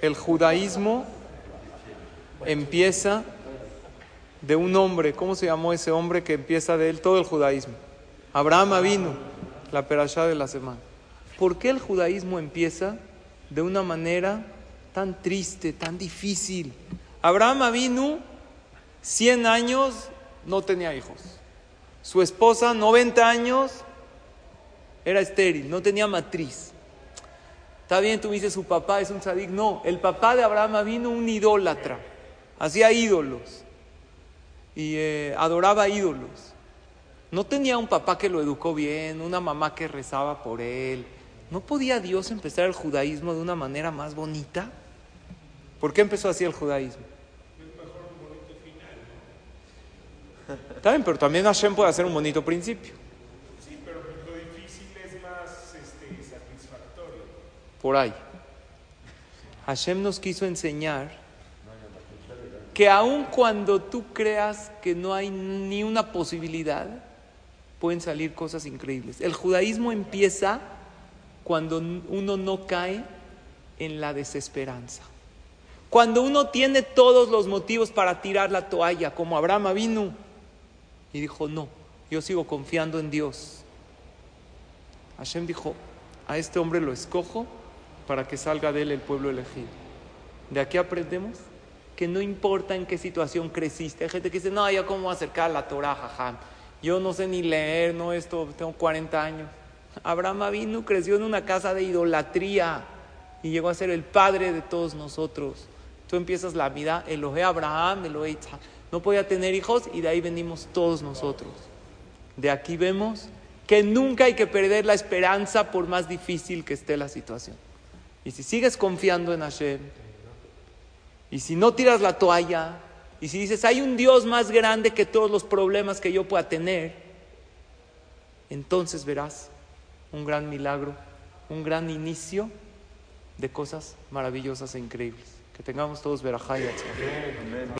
El judaísmo empieza de un hombre, ¿cómo se llamó ese hombre que empieza de él todo el judaísmo? Abraham vino, la perashá de la semana. ¿Por qué el judaísmo empieza de una manera tan triste, tan difícil? Abraham vino 100 años, no tenía hijos. Su esposa, 90 años, era estéril, no tenía matriz. Está bien, tú dices, su papá es un tzadik. No, el papá de Abraham vino un idólatra, hacía ídolos y eh, adoraba ídolos. No tenía un papá que lo educó bien, una mamá que rezaba por él. ¿No podía Dios empezar el judaísmo de una manera más bonita? ¿Por qué empezó así el judaísmo? Está bien, pero también Hashem puede hacer un bonito principio. Sí, pero lo difícil es más este, satisfactorio. Por ahí. Hashem nos quiso enseñar que aun cuando tú creas que no hay ni una posibilidad, pueden salir cosas increíbles. El judaísmo empieza cuando uno no cae en la desesperanza. Cuando uno tiene todos los motivos para tirar la toalla, como Abraham vino y dijo, no, yo sigo confiando en Dios. Hashem dijo, a este hombre lo escojo para que salga de él el pueblo elegido. De aquí aprendemos que no importa en qué situación creciste. Hay gente que dice, no, yo cómo acercar la Torah. Yo no sé ni leer, no esto, tengo 40 años. Abraham Avinu creció en una casa de idolatría y llegó a ser el padre de todos nosotros. Tú empiezas la vida, Elohe Abraham, Elohe Isaac. No podía tener hijos y de ahí venimos todos nosotros. De aquí vemos que nunca hay que perder la esperanza por más difícil que esté la situación. Y si sigues confiando en Hashem, y si no tiras la toalla, y si dices, hay un Dios más grande que todos los problemas que yo pueda tener, entonces verás un gran milagro, un gran inicio de cosas maravillosas e increíbles. Que tengamos todos verajá y